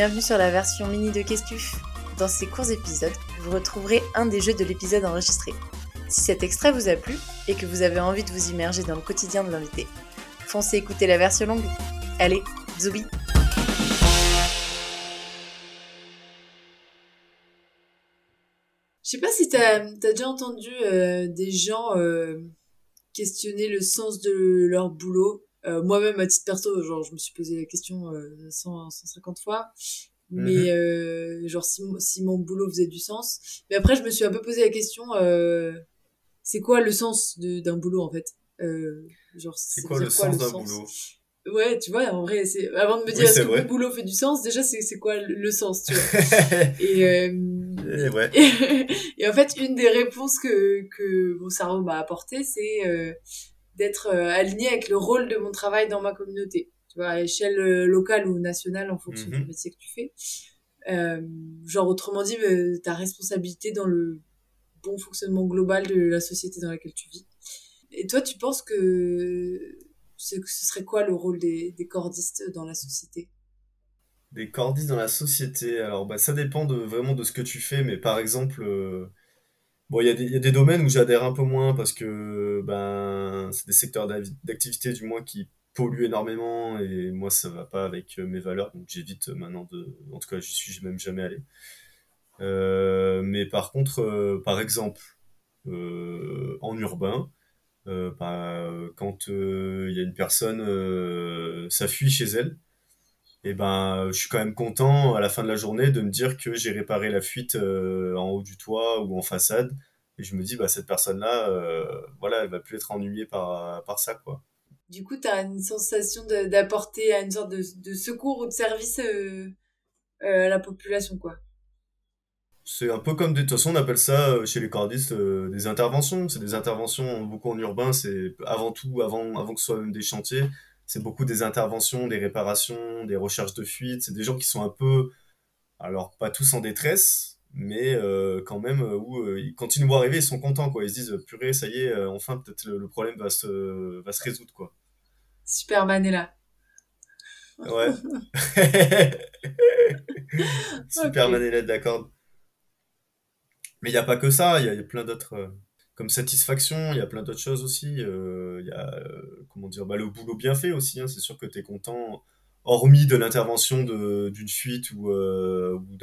bienvenue sur la version mini de Questif. Dans ces courts épisodes, vous retrouverez un des jeux de l'épisode enregistré. Si cet extrait vous a plu et que vous avez envie de vous immerger dans le quotidien de l'invité, foncez écouter la version longue. Allez, zoubi Je sais pas si t'as as déjà entendu euh, des gens euh, questionner le sens de leur boulot. Euh, moi-même, à titre perso, genre, je me suis posé la question 100, 150 fois. Mais mhm. genre, si, si, mon boulot faisait du sens. Mais après, je me suis un peu posé la question, c'est quoi le sens d'un boulot, en fait? Genre, C'est quoi, le sens d'un boulot? Ouais, tu vois, en vrai, c'est avant de me dire est-ce que mon boulot fait du sens, déjà c'est quoi le, sens, tu vois? et, euh, ouais. et, en fait, une des réponses que que mon cerveau m'a apporté, c'est euh, d'être euh, aligné avec le rôle de mon travail dans ma communauté. Tu vois, à échelle euh, locale ou nationale en fonction du mhm. métier que tu fais. Euh, genre autrement dit, ta responsabilité dans le bon fonctionnement global de la société dans laquelle tu vis. Et toi, tu penses que ce serait quoi le rôle des, cordistes dans la société? Des cordistes dans la société, alors bah, ça dépend de, vraiment de ce que tu fais, mais par exemple, euh, bon, il y, a des domaines où j'adhère un peu moins parce que ben, c'est des secteurs d'activité du moins qui polluent énormément et moi ça va pas avec euh, mes valeurs, donc j'évite maintenant de. En tout cas, j'y suis même jamais allé. Euh, mais par contre, par exemple, en urbain, euh, bah, quand euh, il y a une personne, euh, ça fuit chez elle, et ben je suis quand même content à la fin de la journée de me dire que j'ai réparé la fuite en haut du toit ou en façade et je me dis bah cette personne là voilà elle va plus être ennuyée par par ça quoi du coup tu as une sensation d'apporter une sorte de, de, secours ou de service à la population quoi c'est un peu comme, de toute façon, on appelle ça euh, chez les cordistes euh, des interventions. C'est des interventions beaucoup en urbain. C'est avant tout, avant, avant que ce soit même des chantiers, c'est beaucoup des interventions, des réparations, des recherches de fuite. C'est des gens qui sont un peu, alors pas tous en détresse, mais euh, quand même, où quand ils nous voient arriver, ils sont contents. Quoi. Ils se disent, purée, ça y est, enfin, peut-être le, problème va se, va se résoudre. Quoi. Superman est là. Ouais. Superman est là, d'accord. Mais il n'y a pas que ça, il y, a plein d'autres. Euh, comme satisfaction, il y a plein d'autres choses aussi. Euh, il y a, euh, comment dire, bah, le boulot bien fait aussi. Hein, c'est sûr que tu es content, hormis de l'intervention d'une fuite ou, ou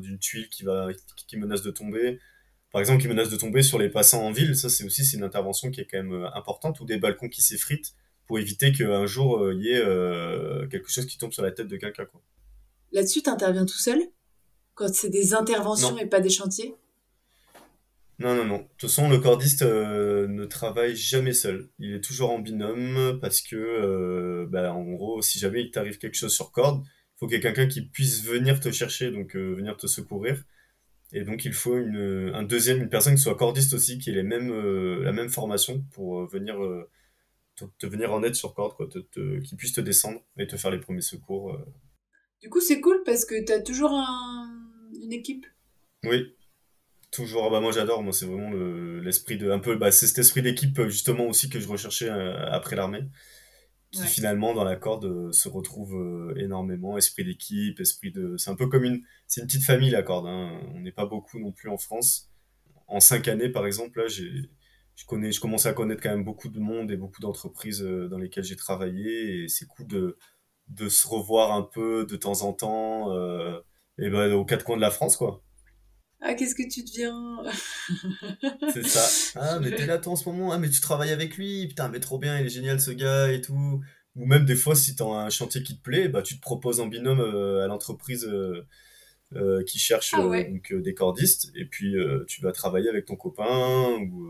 d'une tuile qui, va, qui, menace de tomber. Par exemple, qui menace de tomber sur les passants en ville. Ça, c'est aussi c'est une intervention qui est quand même importante. Ou des balcons qui s'effritent pour éviter qu'un jour, il y ait quelque chose qui tombe sur la tête de quelqu'un. Là-dessus, tu interviens tout seul? Quand c'est des interventions et pas des chantiers? Non, non, non. De toute façon, le cordiste euh, ne travaille jamais seul. Il est toujours en binôme parce que, euh, bah, en gros, si jamais il t'arrive quelque chose sur corde, il faut qu'il y ait quelqu'un qui puisse venir te chercher, donc euh, venir te secourir. Et donc, il faut une, un deuxième, une personne qui soit cordiste aussi, qui ait les mêmes, la même formation pour venir te, venir en aide sur corde, quoi, qui puisse te descendre et te faire les premiers secours. Du coup, c'est cool parce que tu as toujours une équipe. Oui, Toujours, bah moi j'adore, moi c'est vraiment l'esprit de, un peu, bah c'est cet esprit d'équipe justement aussi que je recherchais euh, après l'armée, qui finalement dans la corde euh, se retrouve euh, énormément, esprit d'équipe, esprit de, c'est un peu comme une, c'est une petite famille la corde, hein. on n'est pas beaucoup non plus en France. En cinq années par exemple, là j'ai, je connais, je commençais à connaître quand même beaucoup de monde et beaucoup d'entreprises dans lesquelles j'ai travaillé et c'est cool de, de se revoir un peu de temps en temps, et ben aux quatre coins de la France quoi. Ah, qu'est-ce que tu deviens C'est ça. Ah, mais t'es là toi en ce moment. Ah, mais tu travailles avec lui. Putain, mais trop bien, il est génial ce gars et tout. Ou même des fois, si t'as un chantier qui te plaît, bah, tu te proposes en binôme euh, à l'entreprise euh, euh, qui cherche ah donc, des cordistes. Et puis, tu vas travailler avec ton copain ou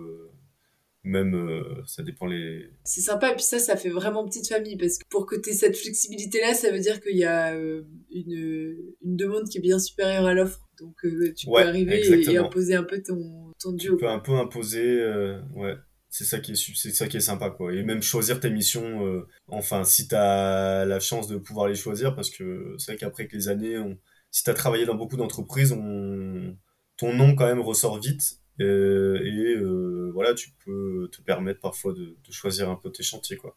même ça dépend les c'est sympa et puis ça ça fait vraiment petite famille parce que pour que tu aies cette flexibilité là ça veut dire qu'il y a une, une demande qui est bien supérieure à l'offre donc euh, tu peux arriver et, imposer un peu ton, ton duo. Tu peux un peu imposer, euh, ouais. C'est ça qui est c'est ça qui est sympa quoi. Et même choisir tes missions. Euh, enfin, si tu as la chance de pouvoir les choisir, parce que c'est vrai qu'après que les années, on... si tu as travaillé dans beaucoup d'entreprises, on... ton nom quand même ressort vite. Et voilà, tu peux te permettre parfois de, de choisir un peu tes chantiers quoi.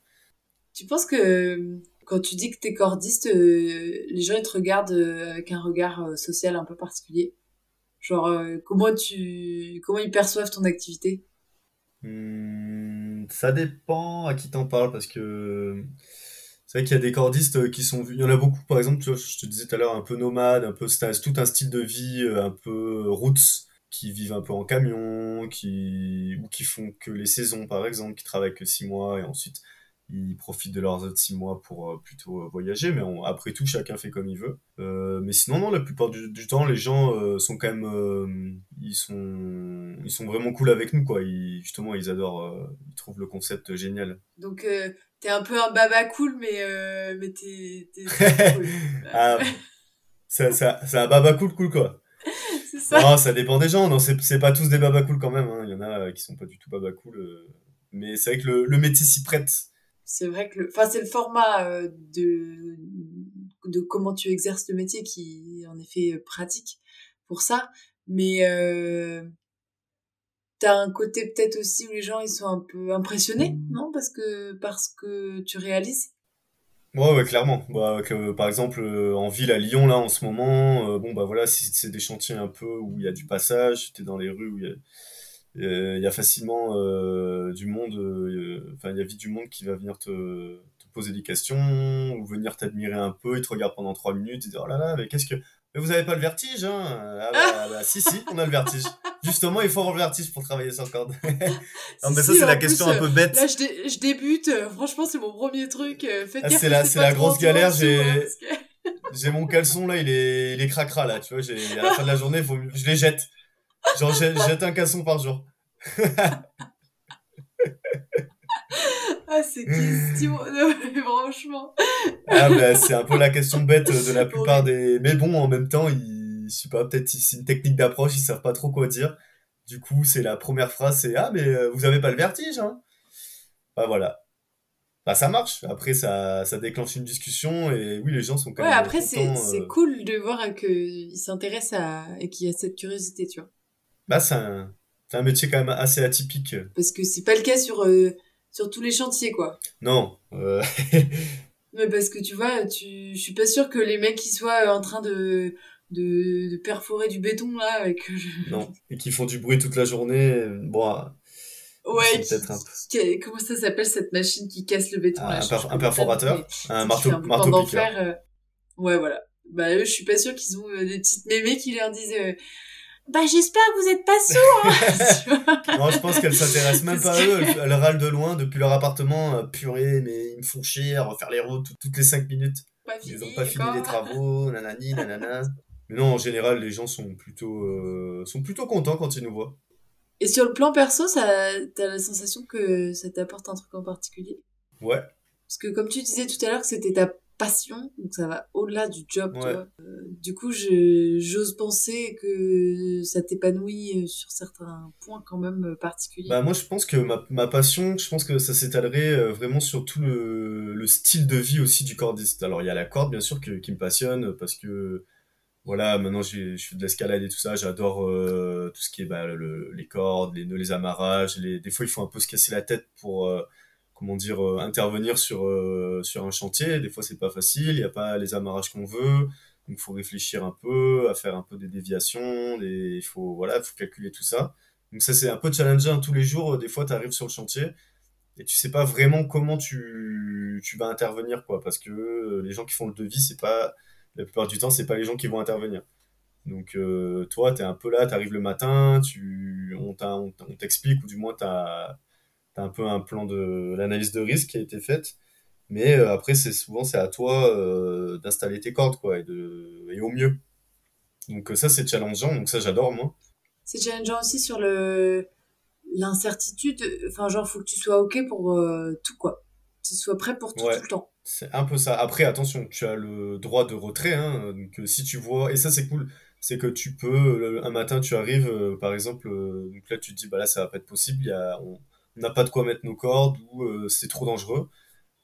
Tu penses que quand tu dis que t'es cordiste, les gens ils te regardent avec un regard social un peu particulier? Genre, comment tu, comment ils perçoivent ton activité? Hmm, Ça dépend à qui t'en parles parce que c'est vrai qu'il y a des cordistes qui sont Il y en a beaucoup, par exemple, tu vois, je te disais tout à l'heure, un peu nomade, un peu c'est tout un style de vie, un peu roots qui vivent un peu en camion, qui, ou qui font que les saisons, par exemple, qui travaillent que six mois et ensuite ils profitent de leurs autres six mois pour euh, plutôt euh, voyager, mais après tout, chacun fait comme il veut. Euh, mais sinon, non, la plupart du, temps, les gens sont quand même, ils sont, ils sont vraiment cool avec nous, quoi. Ils, justement, ils adorent, ils trouvent le concept génial. Donc, t'es un peu un baba cool, mais, mais t'es, cool. ah, c'est un baba cool, cool, quoi. ça. Non, ça dépend des gens. Non, c'est pas tous des baba cool quand même. Hein. Il y en a qui sont pas du tout baba cool. Mais c'est vrai que le, le métier s'y prête c'est vrai que le, enfin, c'est le format euh, de, de comment tu exerces le métier qui est en effet euh, pratique pour ça. Mais euh, t'as un côté peut-être aussi où les gens ils sont un peu impressionnés, non? Parce que parce que tu réalises. Ouais, ouais, clairement. Bah, que, par exemple, en ville à Lyon, là, en ce moment, bon, bah voilà, si c'est des chantiers un peu où il y a du passage, t'es dans les rues où il y a il y a facilement euh, du monde, euh, enfin, il y a vite du monde qui va venir te, poser des questions ou venir t'admirer un peu. Il te regarde pendant trois minutes et dire Oh là là, mais qu'est-ce que. Mais vous avez pas le vertige, hein? Ah bah, ah bah, si, si, on a le vertige. Justement, il faut avoir le vertige pour travailler sur corde. non, mais ça, c'est la question un peu bête. Là, je, je débute. Franchement, c'est mon premier truc. Faites ah, c'est la, c'est la grosse galère. J'ai. J'ai mon caleçon là, il est, il est cracra là, tu vois. À la fin de la journée, faut, je les jette. Genre, jette un casson par jour. ah, c'est question, franchement. Ah, bah, c'est un peu la question bête de la plupart des. Mais bon, en même temps, ils, je sais pas, peut-être c'est une technique d'approche, ils savent pas trop quoi dire. Du coup, c'est la première phrase, c'est Ah, mais euh, vous avez pas le vertige, hein Bah voilà. Bah ça marche. Après, ça, ça déclenche une discussion et oui, les gens sont quand ouais, même. après, c'est c'est euh. cool de voir qu'ils s'intéressent à. et qu'il y a cette curiosité, tu vois. Bah, c'est un, un, métier quand même assez atypique. Parce que c'est pas le cas sur, euh, sur tous les chantiers, quoi. Non. Euh... Mais parce que tu vois, tu... je suis pas sûr que les mecs qui soient en train de, de, de perforer du béton, là, avec. Non. Et qui font du bruit toute la journée. Bon. Ah, ouais, un... comment ça s'appelle cette machine qui casse le béton là, un, un perforateur, un marteau, un marteau piqueur. Euh... Ouais, voilà. Bah eux, je suis pas sûr qu'ils ont euh, des petites mémés qui leur disent euh, bah j'espère que vous êtes pas sourds. Hein. non, je pense qu'elle s'intéresse même pas à eux. Elle, râle de loin depuis leur appartement. Euh, purée, mais ils me font chier à refaire les routes toutes les 5 minutes. ils ont pas fini les travaux, nanani, nanana. Mais non, en général, les gens sont plutôt, euh, sont plutôt contents quand ils nous voient. Et sur le plan perso, ça, t'as la sensation que ça t'apporte un truc en particulier? Ouais. Parce que comme tu disais tout à l'heure que c'était ta passion, donc ça va au-delà du job. Euh, du coup, j'ose penser que ça t'épanouit euh, sur certains points quand même euh, particuliers. Bah moi, je pense que ma, ma passion, je pense que ça s'étalerait vraiment sur tout le, le, style de vie aussi du cordiste. Alors il y a la corde bien sûr qui me passionne parce que voilà, maintenant je fais de l'escalade et tout ça, j'adore tout ce qui est bah, les cordes, les nœuds, les amarrages. Les, des fois, il faut un peu se casser la tête pour comment dire euh, intervenir sur euh, sur un chantier. Des fois c'est pas facile il n'y a pas les amarrages qu'on veut. Donc faut réfléchir un peu à faire un peu des déviations il faut voilà faut calculer tout ça. Donc ça c'est un peu challengeant tous les jours. Des fois tu arrives sur le chantier et tu sais pas vraiment comment tu, tu vas intervenir quoi parce que les gens qui font le devis c'est pas la plupart du temps c'est pas les gens qui vont intervenir. Donc euh, toi tu es un peu là tu arrives le matin tu on t'explique ou du moins tu as un peu un plan de l'analyse de risque qui a été faite. Mais euh, après, c'est souvent c'est à toi euh, d'installer tes cordes, quoi, et, de, et au mieux. Donc euh, ça, c'est challengeant, donc ça, j'adore, moi. C'est challengeant aussi sur le l'incertitude. Enfin, genre, faut que tu sois OK pour tout, quoi. Que tu sois prêt pour tout, tout le temps. C'est un peu ça. Après, attention, tu as le droit de retrait. Hein, donc si tu vois... Et ça, c'est cool. C'est que tu peux... Un matin, tu arrives, par exemple... donc là, tu te dis, bah là, ça va pas être possible. Il y a n'a pas de quoi mettre nos cordes ou euh, c'est trop dangereux,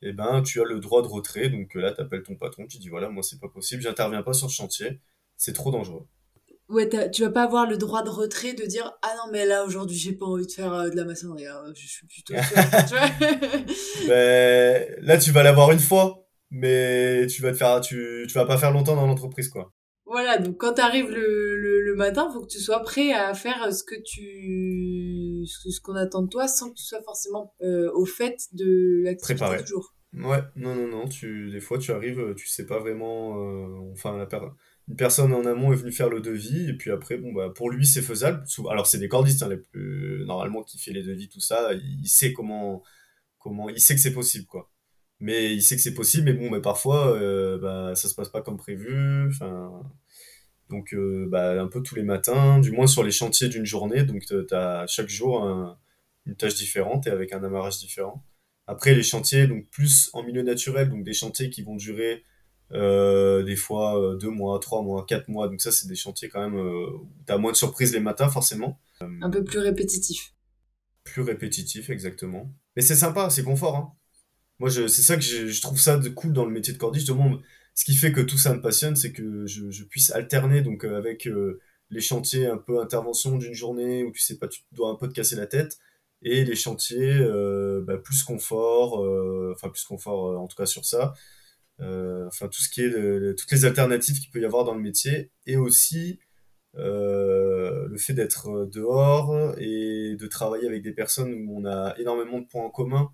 et eh ben tu as le droit de retrait. Donc euh, là, tu appelles ton patron, tu dis voilà, moi c'est pas possible, j'interviens pas sur le chantier, c'est trop dangereux. Ouais, tu vas pas avoir le droit de retrait de dire ah non mais là aujourd'hui j'ai pas envie de faire euh, de la maçonnerie, hein, je suis plutôt. ben, là tu vas l'avoir une fois, mais tu vas te faire, tu, tu vas pas faire longtemps dans l'entreprise, quoi. Voilà, donc quand tu arrives le, le, le, matin, faut que tu sois prêt à faire ce que tu ce qu'on attend de toi sans que tu sois forcément euh, au fait de l'activité du jour. Ouais, non, non, non, tu, des fois tu arrives, tu sais pas vraiment, euh, enfin, la une personne en amont est venue faire le devis, et puis après, bon, bah, pour lui c'est faisable. Alors c'est des cordistes, hein, les plus, normalement, qui fait les devis, tout ça, il sait comment, comment, il sait que c'est possible, quoi mais il sait que c'est possible, mais bon, mais parfois, euh, bah, ça se passe pas comme prévu. Enfin, donc, euh, bah, un peu tous les matins, du moins sur les chantiers d'une journée. Donc, tu as chaque jour une tâche différente et avec un amarrage différent. Après, les chantiers, donc plus en milieu naturel, donc des chantiers qui vont durer euh, des fois deux mois, trois mois, quatre mois. Donc, ça, c'est des chantiers quand même où tu as moins de surprises les matins, forcément. Un peu plus répétitif. Plus répétitif, exactement. Mais c'est sympa, c'est confort. Hein. Moi, c'est ça que je, trouve ça de cool dans le métier de cordiste. Justement, ce qui fait que tout ça me passionne, c'est que je, puisse alterner donc euh, avec euh, les chantiers un peu intervention d'une journée où tu sais pas, tu dois un peu te casser la tête, et les chantiers euh, bah, plus confort, enfin plus confort en tout cas sur ça. enfin tout ce qui est toutes les alternatives qu'il peut y avoir dans le métier, et aussi le fait d'être dehors et de travailler avec des personnes où on a énormément de points en commun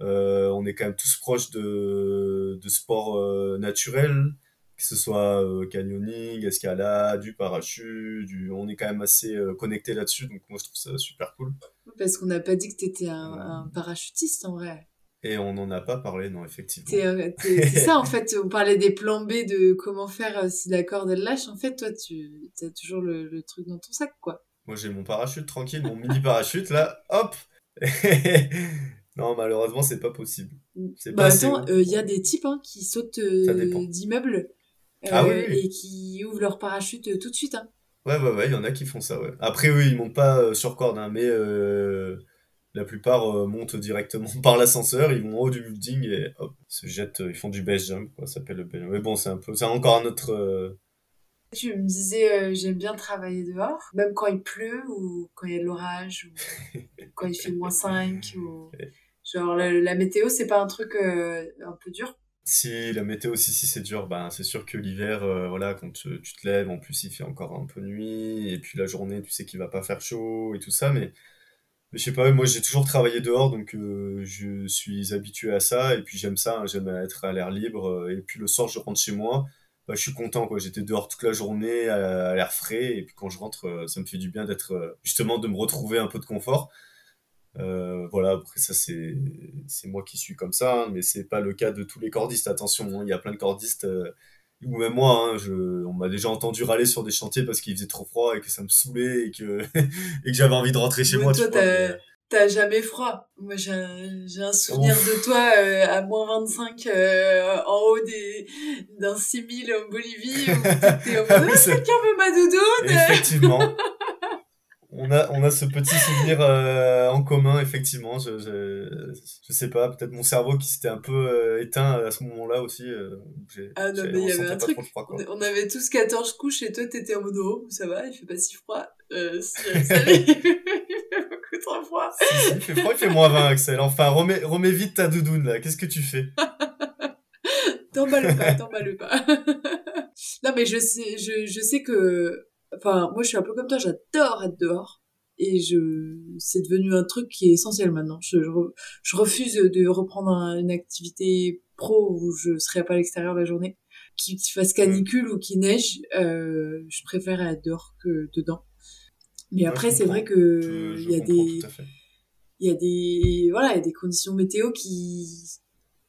euh, on est quand même tous proches de, de sports euh, naturels, que ce soit euh, canyoning, escalade, du parachute, du... on est quand même assez connecté là-dessus, donc moi je trouve ça super cool. Parce qu'on n'a pas dit que tu étais un, parachutiste en vrai. Et on n'en a pas parlé, non, effectivement. C'est ça, en fait, on parlait des plans B de comment faire si la corde elle lâche. En fait, toi, tu as toujours le, le truc dans ton sac, quoi. Moi, j'ai mon parachute tranquille, mon mini parachute, là, hop Non, malheureusement, c'est pas possible. bah attends, il euh, y a des types hein, qui sautent euh, d'immeubles ah euh, et qui ouvrent leur parachute tout de suite. Hein. Ouais, ouais, ouais, il y en a qui font ça, ouais. Après, eux, ils montent pas sur corde, hein, mais la plupart montent directement par l'ascenseur, ils vont en haut du building et hop, se jettent, ils font du base jump, quoi, ça s'appelle le base Mais bon, c'est un peu, c'est encore un autre. Tu me disais, j'aime bien travailler dehors, même quand il pleut ou quand il y a de l'orage ou quand il fait moins 5 ou... Genre, la, météo, c'est pas un truc euh, un peu dur? Si, la météo, si, si, c'est dur. Ben, c'est sûr que l'hiver, euh, voilà, quand tu, te lèves, en plus, il fait encore un peu nuit. Et puis la journée, tu sais qu'il va pas faire chaud et tout ça. Mais, mais je sais pas, moi, j'ai toujours travaillé dehors, donc euh, je suis habitué à ça. Et puis j'aime ça, hein, j'aime être à l'air libre. Et puis le soir, je rentre chez moi. Bah, je suis content, quoi. J'étais dehors toute la journée, à l'air frais. Et puis quand je rentre, ça me fait du bien d'être, justement, de me retrouver un peu de confort. Euh, voilà, après ça c'est c'est moi qui suis comme ça, hein, mais c'est pas le cas de tous les cordistes. Attention, hein, il y a plein de cordistes, euh, ou même moi, hein, je, on m'a déjà entendu râler sur des chantiers parce qu'il faisait trop froid et que ça me saoulait et que et que j'avais envie de rentrer chez moi. Toi, t'as jamais froid. Moi, j'ai un, souvenir de toi euh, à moins 25 en haut des, d'un 6000 en Bolivie où t'étais en mode, ah, quelqu'un veut ma doudoune Effectivement. on a, on a ce petit souvenir euh, en commun, effectivement. Je, je, je sais pas, peut-être mon cerveau qui s'était un peu euh, éteint à ce moment-là aussi. Euh, ah non, mais il y avait un truc. on avait tous 14 couches et toi, t'étais en mode oh, ça va, il fait pas si froid. Ça il fait trop froid. il fait froid, il fait moins 20, Axel. Enfin, remets, remets vite ta doudoune là. Qu'est-ce que tu fais? T'emballes pas, t'emballes pas. non, mais je sais, je, je sais que Enfin, moi, je suis un peu comme toi, j'adore être dehors. Et je, c'est devenu un truc qui est essentiel maintenant. Je, je, refuse de reprendre une activité pro où je serai pas à l'extérieur la journée. Qu'il fasse canicule ou qu'il neige, euh, je préfère être dehors que dedans. Mais après, c'est vrai que il y a des, il y a des, voilà, il y a des conditions météo qui,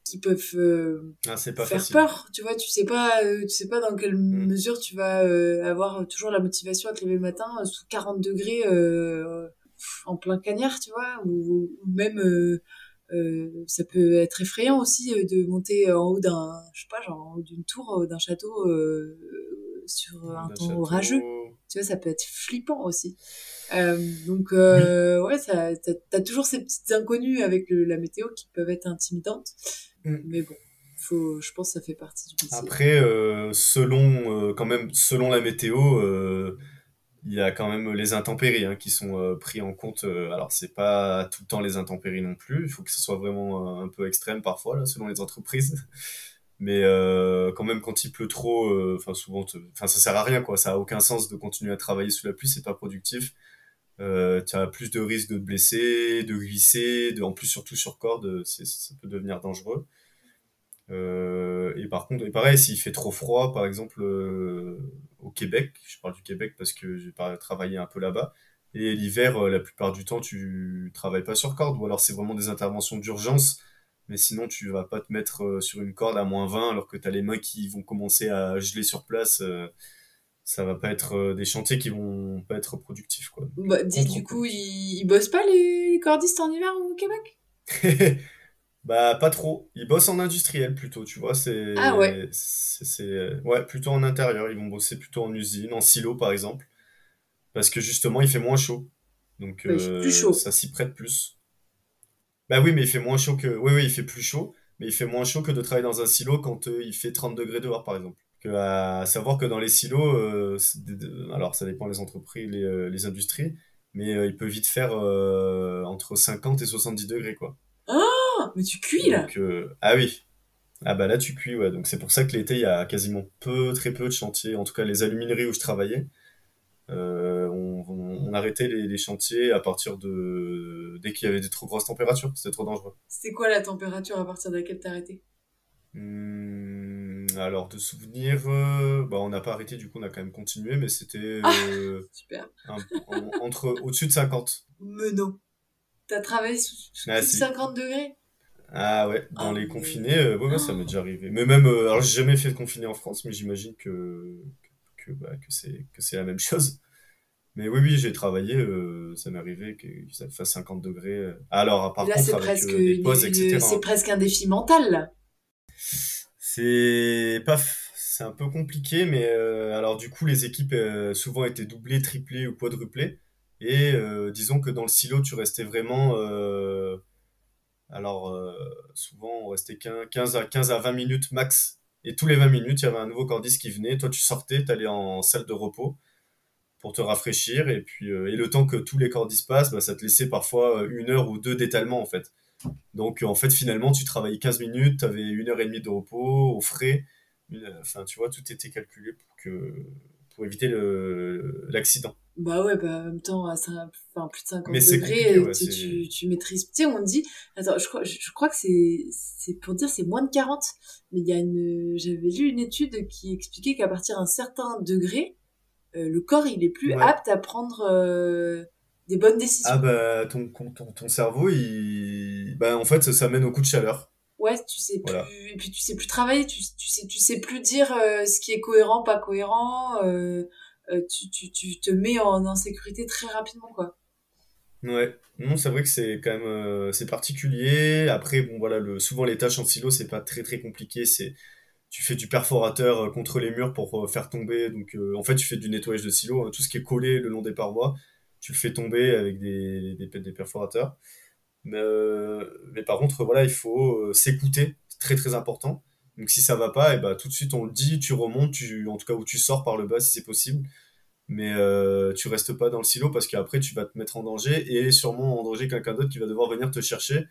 qui peuvent euh, ah, faire peur tu vois tu sais pas euh, tu sais pas dans quelle mm. mesure tu vas euh, avoir toujours la motivation à te lever le matin sous 40 degrés en plein cagnard tu vois ou, même ça peut être effrayant aussi de monter en haut d'un je sais pas genre d'une tour d'un château sur un temps orageux. Tu vois ça peut être flippant aussi. Donc ouais ça t'as toujours ces petites inconnues avec la météo qui peuvent être intimidantes Mm. Mais bon, faut, je pense que ça fait partie du métier. Après, euh, selon, euh, quand même, selon la météo, euh, il y a quand même les intempéries hein, qui sont pris en compte. alors, c'est pas tout le temps les intempéries non plus. Il faut que ce soit vraiment un peu extrême parfois, là, selon les entreprises. Mais quand même, quand il pleut trop, enfin souvent, enfin ça sert à rien quoi. Ça a aucun sens de continuer à travailler sous la pluie, c'est pas productif. tu as plus de risques de te blesser, de glisser, de, en plus surtout sur corde, ça peut devenir dangereux. Euh, et par contre, et pareil, s'il fait trop froid, par exemple euh, au Québec, je parle du Québec parce que j'ai travaillé un peu là-bas, et l'hiver, euh, la plupart du temps, tu travailles pas sur corde, ou alors c'est vraiment des interventions d'urgence, mais sinon tu vas pas te mettre sur une corde à moins 20 alors que tu as les mains qui vont commencer à geler sur place. ça va pas être des chantiers qui vont pas être productifs. Quoi. Bah, du coup, ils, ils bossent pas les cordistes en hiver au Québec? Bah, pas trop. Ils bossent en industriel plutôt, tu vois. C'est, ah ouais. C'est, ouais, plutôt en intérieur. Ils vont bosser plutôt en usine, en silo par exemple. Parce que justement, il fait moins chaud. Donc, plus chaud. Euh, ça s'y prête plus. Bah oui, mais il fait moins chaud que. Oui, oui, il fait plus chaud. Mais il fait moins chaud que de travailler dans un silo quand euh, il fait 30 degrés dehors, par exemple. Que, à savoir que dans les silos, euh, alors ça dépend des entreprises, les, les industries, mais il peut vite faire entre 50 et 70 degrés, quoi. Mais tu cuis là euh, Ah oui. Ah bah là tu cuis, ouais. Donc c'est pour ça que l'été, il y a quasiment peu, très peu de chantiers. En tout cas, les alumineries où je travaillais, euh, on, arrêtait les, chantiers à partir de... dès qu'il y avait des trop grosses températures. C'était trop dangereux. C'était quoi la température à partir de laquelle t'as arrêté? Hmm, alors, de souvenirs, euh, bah, on n'a pas arrêté, du coup, on a quand même continué, mais c'était ah, super. entre au-dessus de 50. Mais non. T'as travaillé sous, 50 ah, degrés? Ah ouais, dans ah, les confinés, euh, ouais, ça m'est déjà arrivé. Mais même, euh, alors j'ai jamais fait de confiné en France, mais j'imagine que, que, bah, que c'est la même chose. Mais oui, oui, j'ai travaillé, euh, ça m'est arrivé que ça fasse 50 degrés. Alors, par là, contre, avec presque les pauses, etc. C'est presque un défi mental. C'est pas... C'est un peu compliqué, mais alors du coup, les équipes souvent étaient doublées, triplées ou quadruplées. Et euh, disons que dans le silo, tu restais vraiment. Euh, alors, euh, souvent, on restait 15 à, 15 à 20 minutes max. Et tous les 20 minutes, il y avait un nouveau cordiste qui venait. Toi, tu sortais, tu allais en salle de repos pour te rafraîchir. Et puis, et le temps que tous les cordistes passent, bah, ça te laissait parfois une heure ou deux d'étalement, en fait. Donc, en fait, finalement, tu travaillais 15 minutes, tu avais une heure et demie de repos, au frais. Enfin, tu vois, tout était calculé pour, que, pour éviter l'accident. Bah ouais, bah en même temps, à enfin, plus de 50 degrés, tu, tu, maîtrises. Tu sais, on dit, attends, je crois, je, crois que c'est, c'est pour dire c'est moins de 40, mais il y a une, j'avais lu une étude qui expliquait qu'à partir d'un certain degré, euh, le corps il est plus apte à prendre euh, des bonnes décisions. Ah bah ton, ton, ton cerveau, il, bah en fait ça, mène au coup de chaleur. Ouais, tu sais plus, et puis tu sais plus travailler, tu, tu sais, tu sais plus dire euh, ce qui est cohérent, pas cohérent. Euh, tu, tu, tu, te mets en insécurité très rapidement, quoi. Ouais, non, c'est vrai que c'est quand même euh, c'est particulier. Après, bon, voilà, le, souvent les tâches en silo, c'est pas très très compliqué. C'est tu fais du perforateur euh, contre les murs pour faire tomber. Donc, en fait, tu fais du nettoyage de silo. Hein. tout ce qui est collé le long des parois, tu le fais tomber avec des, des, des perforateurs. Mais, mais, par contre, voilà, il faut s'écouter. C'est très très important. Donc si ça va pas, et bah, tout de suite on le dit, tu remontes, tu, en tout cas où tu sors par le bas si c'est possible. Mais euh, tu restes pas dans le silo parce qu'après tu vas te mettre en danger et sûrement en danger quelqu'un d'autre qui va devoir venir te chercher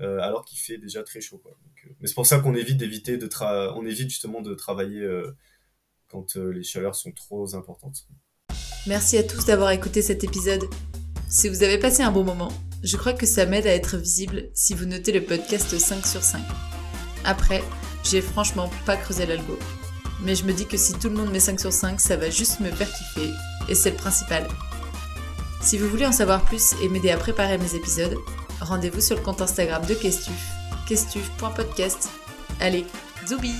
euh, alors qu'il fait déjà très chaud. Quoi. Euh, mais c'est pour ça qu'on évite d'éviter de on évite justement de travailler euh, quand les chaleurs sont trop importantes. Merci à tous d'avoir écouté cet épisode. Si vous avez passé un bon moment, je crois que ça m'aide à être visible si vous notez le podcast 5 sur 5. Après, j'ai franchement pas creusé l'algo. Mais je me dis que si tout le monde met 5 sur 5, ça va juste me faire kiffer. Et c'est le principal. Si vous voulez en savoir plus et m'aider à préparer mes épisodes, rendez-vous sur le compte Instagram de Questuf, questuf.podcast. Allez, zoubi